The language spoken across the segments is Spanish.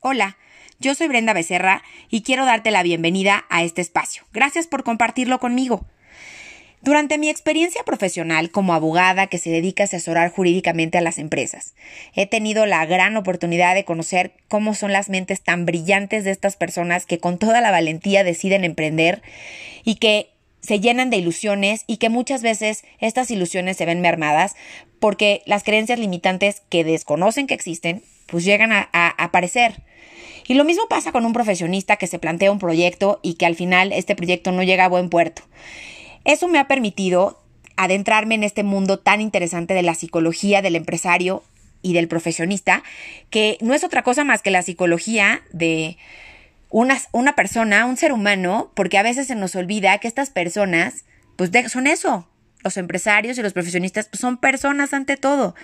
Hola, yo soy Brenda Becerra y quiero darte la bienvenida a este espacio. Gracias por compartirlo conmigo. Durante mi experiencia profesional como abogada que se dedica a asesorar jurídicamente a las empresas, he tenido la gran oportunidad de conocer cómo son las mentes tan brillantes de estas personas que con toda la valentía deciden emprender y que se llenan de ilusiones y que muchas veces estas ilusiones se ven mermadas porque las creencias limitantes que desconocen que existen pues llegan a, aparecer. Y lo mismo pasa con un profesionista que se plantea un proyecto y que al final este proyecto no llega a buen puerto. Eso me ha permitido adentrarme en este mundo tan interesante de la psicología del empresario y del profesionista, que no es otra cosa más que la psicología de una, una persona, un ser humano, porque a veces se nos olvida que estas personas, pues son eso, los empresarios y los profesionistas pues son personas ante todo,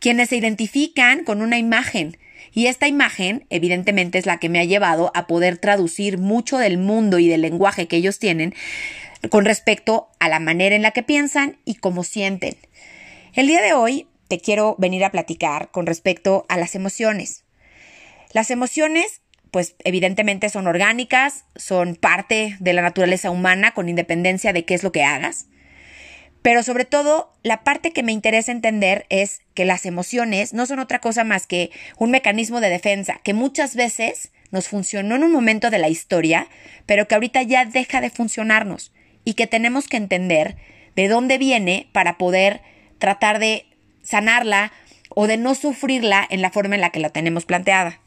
quienes se identifican con una imagen. Y esta imagen, evidentemente, es la que me ha llevado a poder traducir mucho del mundo y del lenguaje que ellos tienen con respecto a la manera en la que piensan y cómo sienten. El día de hoy te quiero venir a platicar con respecto a las emociones. Las emociones, pues evidentemente son orgánicas, son parte de la naturaleza humana con independencia de qué es lo que hagas. Pero sobre todo, la parte que me interesa entender es que las emociones no son otra cosa más que un mecanismo de defensa que muchas veces nos funcionó en un momento de la historia, pero que ahorita ya deja de funcionarnos y que tenemos que entender de dónde viene para poder tratar de sanarla o de no sufrirla en la forma en la que la tenemos planteada.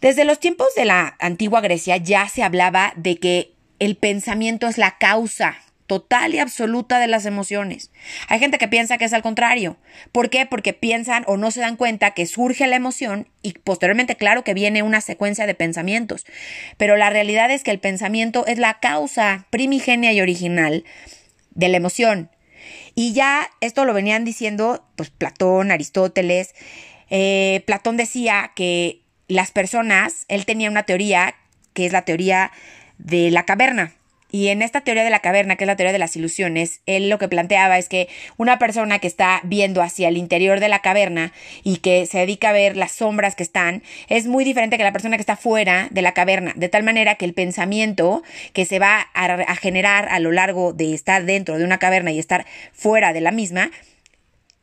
Desde los tiempos de la antigua Grecia ya se hablaba de que el pensamiento es la causa total y absoluta de las emociones. Hay gente que piensa que es al contrario. ¿Por qué? Porque piensan o no se dan cuenta que surge la emoción y posteriormente, claro, que viene una secuencia de pensamientos. Pero la realidad es que el pensamiento es la causa primigenia y original de la emoción. Y ya esto lo venían diciendo pues Platón, Aristóteles. Eh, Platón decía que las personas, él tenía una teoría que es la teoría de la caverna. Y en esta teoría de la caverna, que es la teoría de las ilusiones, él lo que planteaba es que una persona que está viendo hacia el interior de la caverna y que se dedica a ver las sombras que están, es muy diferente que la persona que está fuera de la caverna, de tal manera que el pensamiento que se va a, generar a lo largo de estar dentro de una caverna y estar fuera de la misma,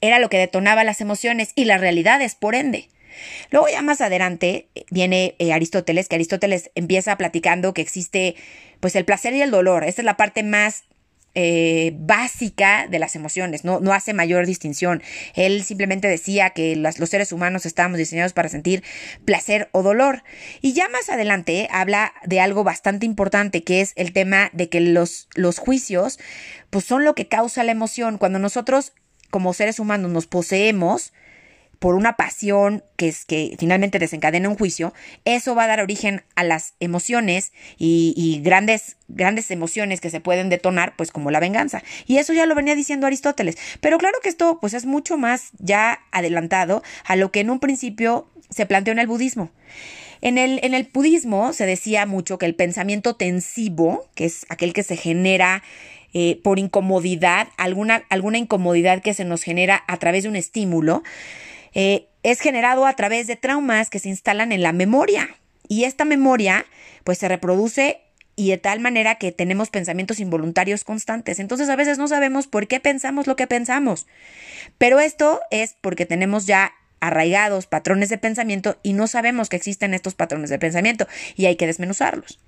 era lo que detonaba las emociones y las realidades, por ende. Luego ya más adelante viene eh, Aristóteles, que Aristóteles empieza platicando que existe pues el placer y el dolor. Esta es la parte más eh, básica de las emociones, no, no, hace mayor distinción. Él simplemente decía que los seres humanos estábamos diseñados para sentir placer o dolor. Y ya más adelante habla de algo bastante importante, que es el tema de que los, los juicios pues son lo que causa la emoción. Cuando nosotros como seres humanos nos poseemos, por una pasión que es que finalmente desencadena un juicio, eso va a dar origen a las emociones y, grandes, grandes emociones que se pueden detonar, pues como la venganza. Y eso ya lo venía diciendo Aristóteles. Pero claro que esto, pues es mucho más ya adelantado a lo que en un principio se planteó en el budismo. En el, en el budismo se decía mucho que el pensamiento tensivo, que es aquel que se genera eh, por incomodidad, alguna, alguna incomodidad que se nos genera a través de un estímulo, eh, es generado a través de traumas que se instalan en la memoria. Y esta memoria, pues se reproduce y de tal manera que tenemos pensamientos involuntarios constantes. Entonces a veces no sabemos por qué pensamos lo que pensamos. Pero esto es porque tenemos ya arraigados patrones de pensamiento y no sabemos que existen estos patrones de pensamiento y hay que desmenuzarlos.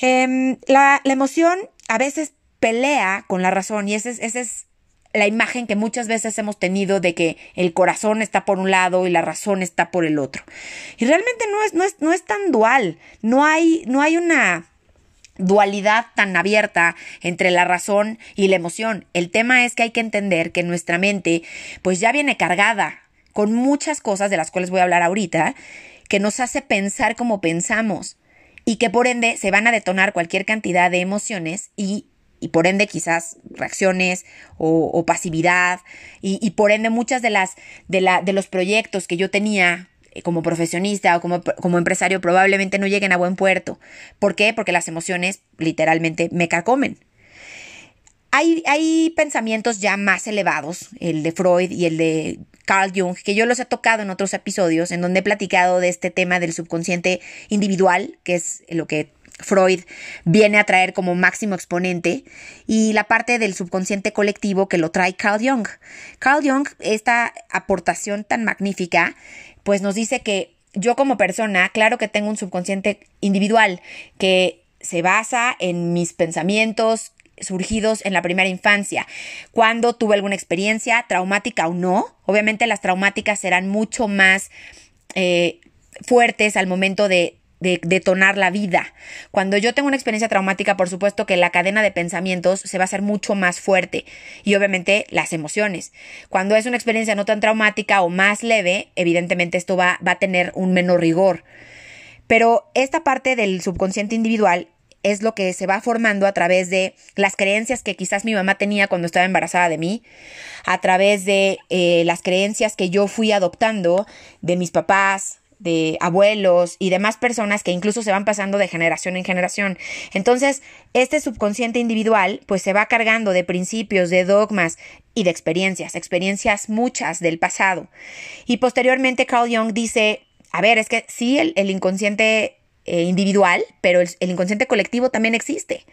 Em, la, emoción a veces pelea con la razón y ese ese es la imagen que muchas veces hemos tenido de que el corazón está por un lado y la razón está por el otro. Y realmente no es, no es, no es tan dual, no hay, no hay una dualidad tan abierta entre la razón y la emoción. El tema es que hay que entender que nuestra mente pues ya viene cargada con muchas cosas de las cuales voy a hablar ahorita, que nos hace pensar como pensamos y que por ende se van a detonar cualquier cantidad de emociones y y por ende quizás reacciones o, pasividad y, por ende muchas de las de, la, de los proyectos que yo tenía eh, como profesionista o como, como, empresario probablemente no lleguen a buen puerto. ¿Por qué? Porque las emociones literalmente me carcomen. Hay, hay pensamientos ya más elevados, el de Freud y el de Carl Jung, que yo los he tocado en otros episodios, en donde he platicado de este tema del subconsciente individual, que es lo que Freud viene a traer como máximo exponente, y la parte del subconsciente colectivo que lo trae Carl Jung. Carl Jung, esta aportación tan magnífica, pues nos dice que yo como persona, claro que tengo un subconsciente individual que se basa en mis pensamientos surgidos en la primera infancia, cuando tuve alguna experiencia traumática o no. Obviamente las traumáticas serán mucho más eh, fuertes al momento de de detonar la vida. Cuando yo tengo una experiencia traumática, por supuesto que la cadena de pensamientos se va a hacer mucho más fuerte y obviamente las emociones. Cuando es una experiencia no tan traumática o más leve, evidentemente esto va, va a tener un menor rigor. Pero esta parte del subconsciente individual es lo que se va formando a través de las creencias que quizás mi mamá tenía cuando estaba embarazada de mí, a través de eh, las creencias que yo fui adoptando de mis papás, de abuelos y demás personas que incluso se van pasando de generación en generación. Entonces, este subconsciente individual pues se va cargando de principios, de dogmas y de experiencias, experiencias muchas del pasado. Y posteriormente Carl Jung dice, a ver, es que sí, el, el inconsciente eh, individual, pero el, inconsciente colectivo también existe.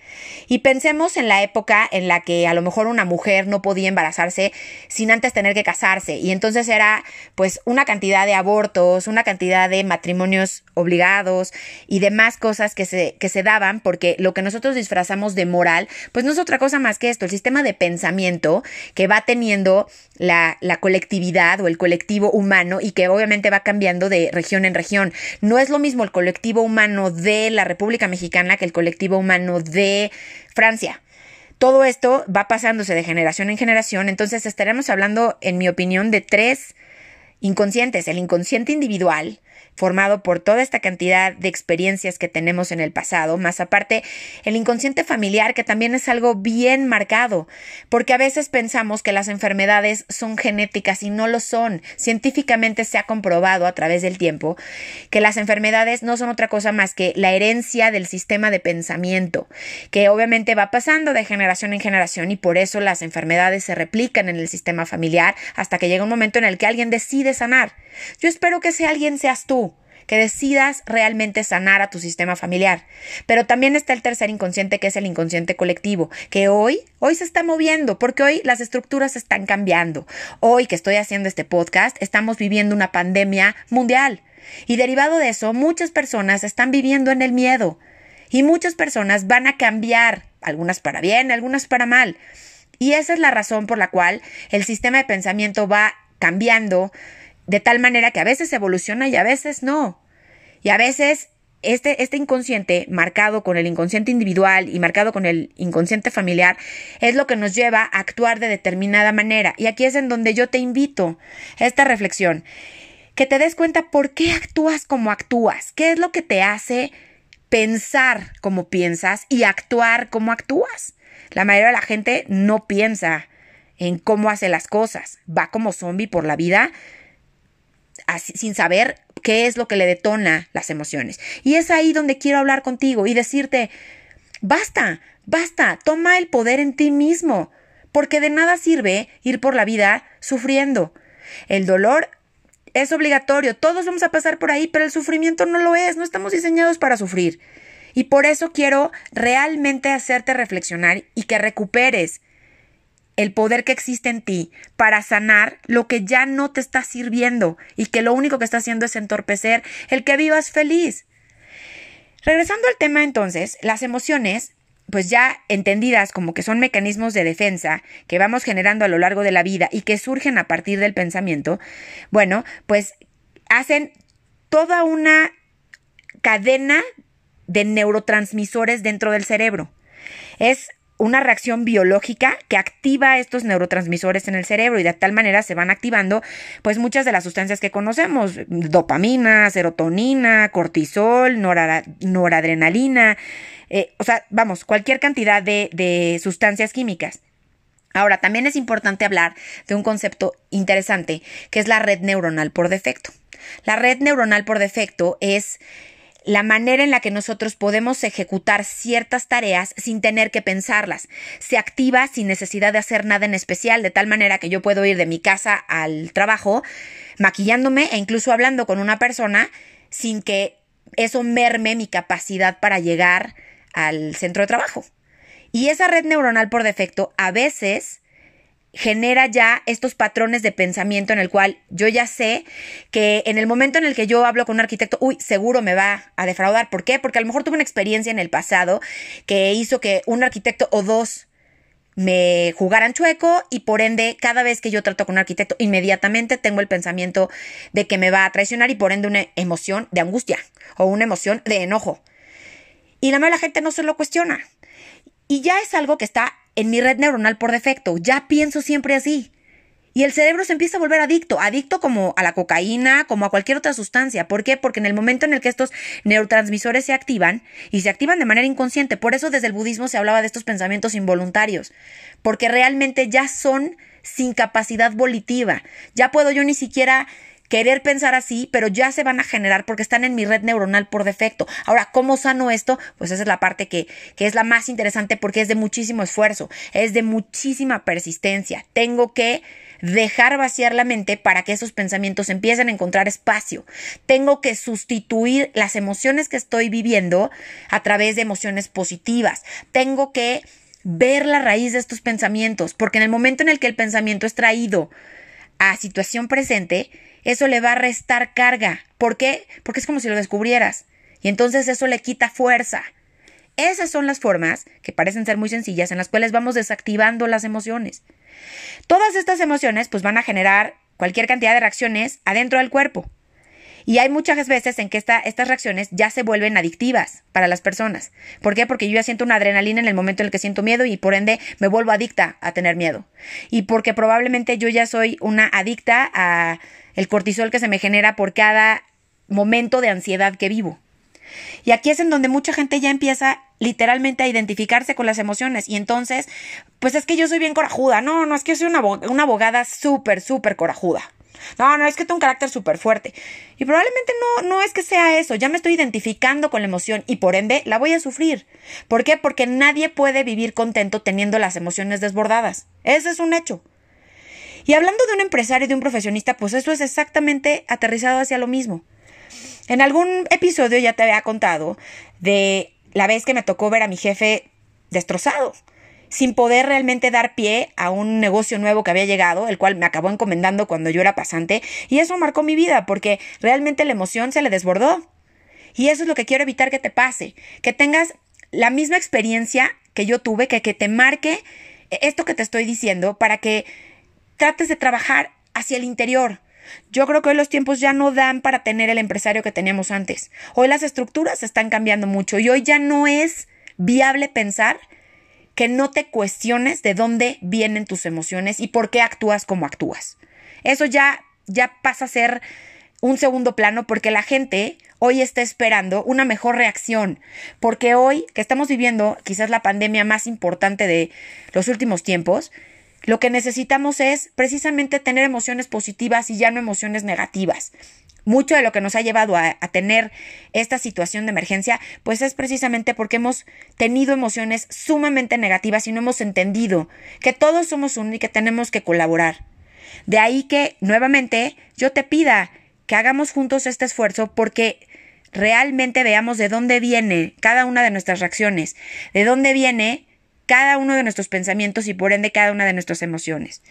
Y pensemos en la época en la que a lo mejor una mujer no podía embarazarse sin antes tener que casarse. Y entonces era pues una cantidad de abortos, una cantidad de matrimonios obligados y demás cosas que se, que se daban porque lo que nosotros disfrazamos de moral, pues no es otra cosa más que esto, el sistema de pensamiento que va teniendo la, la colectividad o el colectivo humano y que obviamente va cambiando de región en región. No es lo mismo el colectivo humano de la República Mexicana que el colectivo humano de Francia. Todo esto va pasándose de generación en generación, entonces estaremos hablando, en mi opinión, de tres inconscientes. El inconsciente individual, formado por toda esta cantidad de experiencias que tenemos en el pasado, más aparte el inconsciente familiar, que también es algo bien marcado, porque a veces pensamos que las enfermedades son genéticas y no lo son. Científicamente se ha comprobado a través del tiempo que las enfermedades no son otra cosa más que la herencia del sistema de pensamiento, que obviamente va pasando de generación en generación y por eso las enfermedades se replican en el sistema familiar hasta que llega un momento en el que alguien decide sanar. Yo espero que ese alguien seas tú que decidas realmente sanar a tu sistema familiar. Pero también está el tercer inconsciente, que es el inconsciente colectivo, que hoy, hoy se está moviendo, porque hoy las estructuras están cambiando. Hoy que estoy haciendo este podcast, estamos viviendo una pandemia mundial. Y derivado de eso, muchas personas están viviendo en el miedo. Y muchas personas van a cambiar, algunas para bien, algunas para mal. Y esa es la razón por la cual el sistema de pensamiento va cambiando de tal manera que a veces evoluciona y a veces no. Y a veces este, este inconsciente, marcado con el inconsciente individual y marcado con el inconsciente familiar, es lo que nos lleva a actuar de determinada manera. Y aquí es en donde yo te invito a esta reflexión, que te des cuenta por qué actúas como actúas, qué es lo que te hace pensar como piensas y actuar como actúas. La mayoría de la gente no piensa en cómo hace las cosas, va como zombie por la vida sin saber qué es lo que le detona las emociones. Y es ahí donde quiero hablar contigo y decirte, basta, basta, toma el poder en ti mismo, porque de nada sirve ir por la vida sufriendo. El dolor es obligatorio, todos vamos a pasar por ahí, pero el sufrimiento no lo es, no estamos diseñados para sufrir. Y por eso quiero realmente hacerte reflexionar y que recuperes el poder que existe en ti para sanar lo que ya no te está sirviendo y que lo único que está haciendo es entorpecer el que vivas feliz. Regresando al tema entonces, las emociones, pues ya entendidas como que son mecanismos de defensa que vamos generando a lo largo de la vida y que surgen a partir del pensamiento, bueno, pues hacen toda una cadena de neurotransmisores dentro del cerebro. Es una reacción biológica que activa estos neurotransmisores en el cerebro y de tal manera se van activando pues muchas de las sustancias que conocemos, dopamina, serotonina, cortisol, noradrenalina, eh, o sea, vamos, cualquier cantidad de, de sustancias químicas. Ahora, también es importante hablar de un concepto interesante, que es la red neuronal por defecto. La red neuronal por defecto es la manera en la que nosotros podemos ejecutar ciertas tareas sin tener que pensarlas. Se activa sin necesidad de hacer nada en especial, de tal manera que yo puedo ir de mi casa al trabajo maquillándome e incluso hablando con una persona sin que eso merme mi capacidad para llegar al centro de trabajo. Y esa red neuronal por defecto a veces genera ya estos patrones de pensamiento en el cual yo ya sé que en el momento en el que yo hablo con un arquitecto, uy, seguro me va a defraudar. ¿Por qué? Porque a lo mejor tuve una experiencia en el pasado que hizo que un arquitecto o dos me jugaran chueco y por ende cada vez que yo trato con un arquitecto inmediatamente tengo el pensamiento de que me va a traicionar y por ende una emoción de angustia o una emoción de enojo. Y la mayoría de la gente no se lo cuestiona. Y ya es algo que está en mi red neuronal por defecto. Ya pienso siempre así. Y el cerebro se empieza a volver adicto, adicto como a la cocaína, como a cualquier otra sustancia. ¿Por qué? Porque en el momento en el que estos neurotransmisores se activan, y se activan de manera inconsciente, por eso desde el budismo se hablaba de estos pensamientos involuntarios, porque realmente ya son sin capacidad volitiva. Ya puedo yo ni siquiera querer pensar así, pero ya se van a generar porque están en mi red neuronal por defecto. Ahora, ¿cómo sano esto? Pues esa es la parte que, que es la más interesante porque es de muchísimo esfuerzo, es de muchísima persistencia. Tengo que dejar vaciar la mente para que esos pensamientos empiecen a encontrar espacio. Tengo que sustituir las emociones que estoy viviendo a través de emociones positivas. Tengo que ver la raíz de estos pensamientos, porque en el momento en el que el pensamiento es traído a situación presente, eso le va a restar carga. ¿Por qué? Porque es como si lo descubrieras. Y entonces eso le quita fuerza. Esas son las formas, que parecen ser muy sencillas, en las cuales vamos desactivando las emociones. Todas estas emociones pues van a generar cualquier cantidad de reacciones adentro del cuerpo. Y hay muchas veces en que estas reacciones ya se vuelven adictivas para las personas. ¿Por qué? Porque yo ya siento una adrenalina en el momento en el que siento miedo y por ende me vuelvo adicta a tener miedo. Y porque probablemente yo ya soy una adicta a el cortisol que se me genera por cada momento de ansiedad que vivo. Y aquí es en donde mucha gente ya empieza literalmente a identificarse con las emociones. Y entonces, pues es que yo soy bien corajuda. No, no, es que yo soy una, una abogada súper, súper corajuda. No, no, es que tengo un carácter súper fuerte. Y probablemente no, no es que sea eso. Ya me estoy identificando con la emoción y por ende la voy a sufrir. ¿Por qué? Porque nadie puede vivir contento teniendo las emociones desbordadas. Ese es un hecho. Y hablando de un empresario y de un profesionista, pues eso es exactamente aterrizado hacia lo mismo. En algún episodio ya te había contado de la vez que me tocó ver a mi jefe destrozado, sin poder realmente dar pie a un negocio nuevo que había llegado, el cual me acabó encomendando cuando yo era pasante, y eso marcó mi vida, porque realmente la emoción se le desbordó. Y eso es lo que quiero evitar que te pase, que tengas la misma experiencia que yo tuve, que, que te marque esto que te estoy diciendo, para que trates de trabajar hacia el interior. Yo creo que hoy los tiempos ya no dan para tener el empresario que teníamos antes. Hoy las estructuras están cambiando mucho y hoy ya no es viable pensar que no te cuestiones de dónde vienen tus emociones y por qué actúas como actúas. Eso ya ya pasa a ser un segundo plano porque la gente hoy está esperando una mejor reacción, porque hoy que estamos viviendo quizás la pandemia más importante de los últimos tiempos, lo que necesitamos es precisamente tener emociones positivas y ya no emociones negativas. Mucho de lo que nos ha llevado a, tener esta situación de emergencia, pues es precisamente porque hemos tenido emociones sumamente negativas y no hemos entendido que todos somos uno y que tenemos que colaborar. De ahí que, nuevamente, yo te pida que hagamos juntos este esfuerzo porque realmente veamos de dónde viene cada una de nuestras reacciones, de dónde viene cada uno de nuestros pensamientos y por ende cada una de nuestras emociones.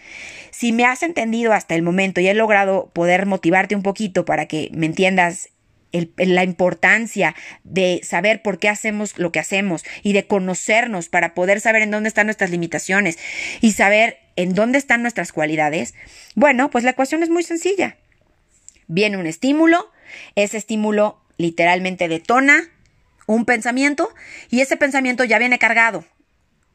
Si me has entendido hasta el momento y he logrado poder motivarte un poquito para que me entiendas la importancia de saber por qué hacemos lo que hacemos y de conocernos para poder saber en dónde están nuestras limitaciones y saber en dónde están nuestras cualidades, bueno, pues la ecuación es muy sencilla. Viene un estímulo, ese estímulo literalmente detona un pensamiento y ese pensamiento ya viene cargado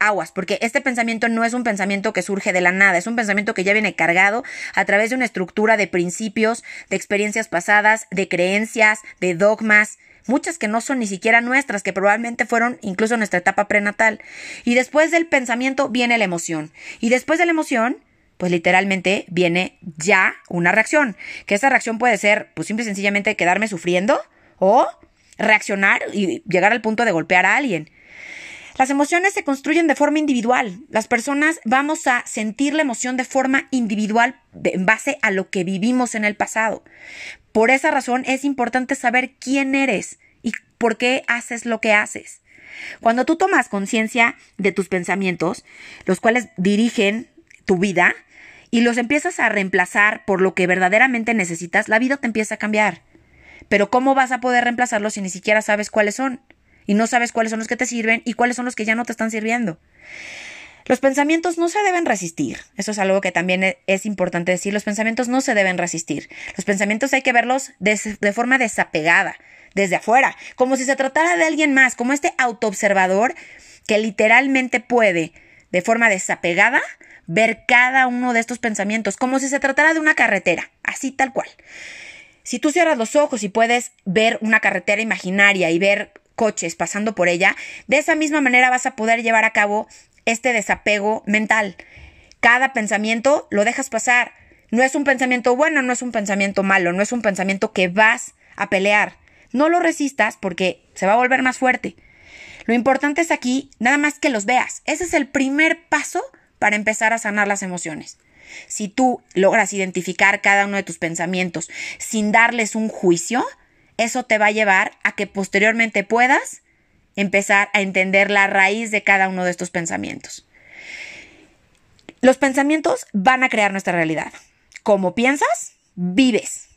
aguas, porque este pensamiento no es un pensamiento que surge de la nada, es un pensamiento que ya viene cargado a través de una estructura de principios, de experiencias pasadas, de creencias, de dogmas, muchas que no son ni siquiera nuestras, que probablemente fueron incluso nuestra etapa prenatal. Y después del pensamiento viene la emoción. Y después de la emoción, pues literalmente viene ya una reacción, que esa reacción puede ser, pues simple y sencillamente quedarme sufriendo o reaccionar y llegar al punto de golpear a alguien. Las emociones se construyen de forma individual. Las personas vamos a sentir la emoción de forma individual en base a lo que vivimos en el pasado. Por esa razón es importante saber quién eres y por qué haces lo que haces. Cuando tú tomas conciencia de tus pensamientos, los cuales dirigen tu vida, y los empiezas a reemplazar por lo que verdaderamente necesitas, la vida te empieza a cambiar. Pero ¿cómo vas a poder reemplazarlos si ni siquiera sabes cuáles son? Y no sabes cuáles son los que te sirven y cuáles son los que ya no te están sirviendo. Los pensamientos no se deben resistir. Eso es algo que también e, es importante decir. Los pensamientos no se deben resistir. Los pensamientos hay que verlos de, de forma desapegada, desde afuera, como si se tratara de alguien más, como este autoobservador que literalmente puede, de forma desapegada, ver cada uno de estos pensamientos, como si se tratara de una carretera, así tal cual. Si tú cierras los ojos y puedes ver una carretera imaginaria y ver coches pasando por ella, de esa misma manera vas a poder llevar a cabo este desapego mental. Cada pensamiento lo dejas pasar. No es un pensamiento bueno, no es un pensamiento malo, no es un pensamiento que vas a pelear. No lo resistas porque se va a volver más fuerte. Lo importante es aquí nada más que los veas. Ese es el primer paso para empezar a sanar las emociones. Si tú logras identificar cada uno de tus pensamientos sin darles un juicio, eso te va a llevar a que posteriormente puedas empezar a entender la raíz de cada uno de estos pensamientos. Los pensamientos van a crear nuestra realidad. Como piensas, vives.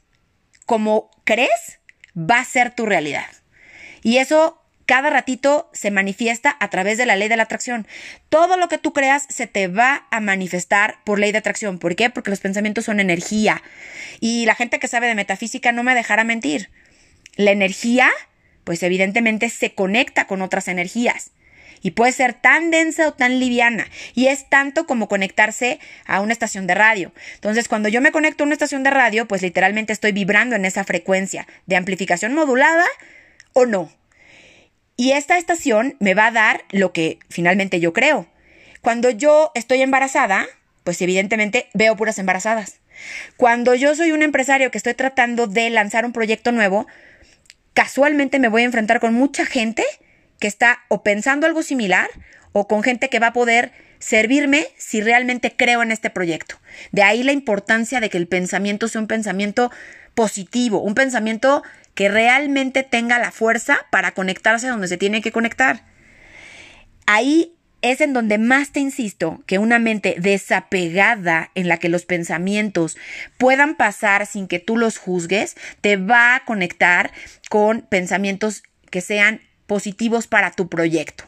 Como crees, va a ser tu realidad. Y eso cada ratito se manifiesta a través de la ley de la atracción. Todo lo que tú creas se te va a manifestar por ley de atracción. ¿Por qué? Porque los pensamientos son energía. Y la gente que sabe de metafísica no me dejará mentir. La energía pues evidentemente se conecta con otras energías. Y puede ser tan densa o tan liviana. Y es tanto como conectarse a una estación de radio. Entonces, cuando yo me conecto a una estación de radio, pues literalmente estoy vibrando en esa frecuencia de amplificación modulada o no. Y esta estación me va a dar lo que finalmente yo creo. Cuando yo estoy embarazada, pues evidentemente veo puras embarazadas. Cuando yo soy un empresario que estoy tratando de lanzar un proyecto nuevo, casualmente me voy a enfrentar con mucha gente que está o pensando algo similar o con gente que va a poder servirme si realmente creo en este proyecto. De ahí la importancia de que el pensamiento sea un pensamiento positivo, un pensamiento que realmente tenga la fuerza para conectarse donde se tiene que conectar. Ahí es en donde más te insisto que una mente desapegada en la que los pensamientos puedan pasar sin que tú los juzgues, te va a conectar con pensamientos que sean positivos para tu proyecto.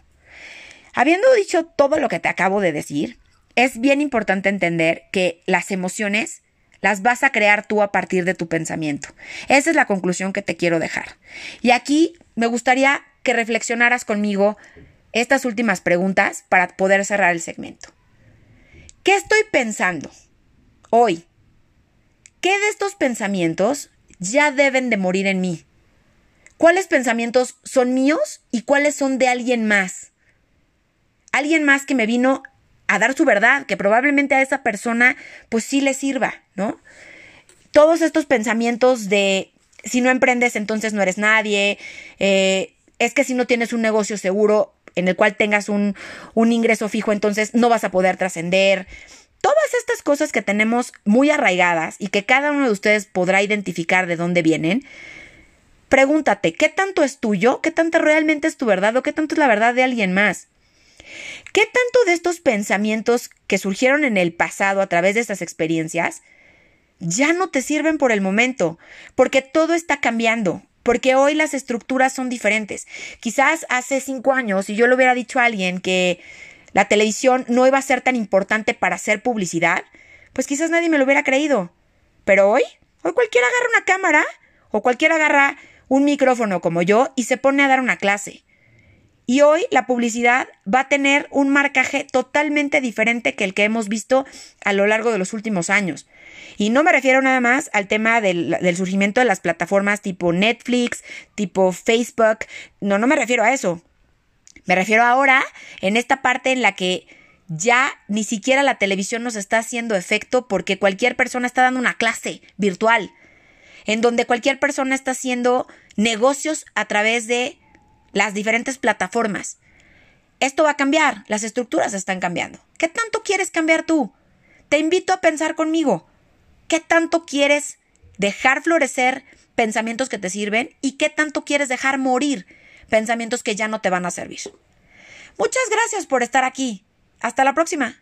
Habiendo dicho todo lo que te acabo de decir, es bien importante entender que las emociones las vas a crear tú a partir de tu pensamiento. Esa es la conclusión que te quiero dejar. Y aquí me gustaría que reflexionaras conmigo estas últimas preguntas para poder cerrar el segmento. ¿Qué estoy pensando hoy? ¿Qué de estos pensamientos ya deben de morir en mí? ¿Cuáles pensamientos son míos y cuáles son de alguien más? Alguien más que me vino a dar su verdad, que probablemente a esa persona pues sí le sirva, ¿no? Todos estos pensamientos de si no emprendes entonces no eres nadie, eh, es que si no tienes un negocio seguro en el cual tengas un, un ingreso fijo, entonces no vas a poder trascender. Todas estas cosas que tenemos muy arraigadas y que cada uno de ustedes podrá identificar de dónde vienen, pregúntate, ¿qué tanto es tuyo? ¿Qué tanto realmente es tu verdad? ¿O qué tanto es la verdad de alguien más? ¿Qué tanto de estos pensamientos que surgieron en el pasado a través de estas experiencias ya no te sirven por el momento? Porque todo está cambiando porque hoy las estructuras son diferentes. Quizás hace cinco años, si yo le hubiera dicho a alguien que la televisión no iba a ser tan importante para hacer publicidad, pues quizás nadie me lo hubiera creído. Pero hoy, hoy cualquiera agarra una cámara o cualquiera agarra un micrófono como yo y se pone a dar una clase. Y hoy la publicidad va a tener un marcaje totalmente diferente que el que hemos visto a lo largo de los últimos años. Y no me refiero nada más al tema del, surgimiento de las plataformas tipo Netflix, tipo Facebook. No, no me refiero a eso. Me refiero ahora en esta parte en la que ya ni siquiera la televisión nos está haciendo efecto porque cualquier persona está dando una clase virtual. en donde cualquier persona está haciendo negocios a través de las diferentes plataformas. Esto va a cambiar, las estructuras están cambiando. ¿Qué tanto quieres cambiar tú? Te invito a pensar conmigo. ¿Qué tanto quieres dejar florecer pensamientos que te sirven y qué tanto quieres dejar morir pensamientos que ya no te van a servir? Muchas gracias por estar aquí. Hasta la próxima.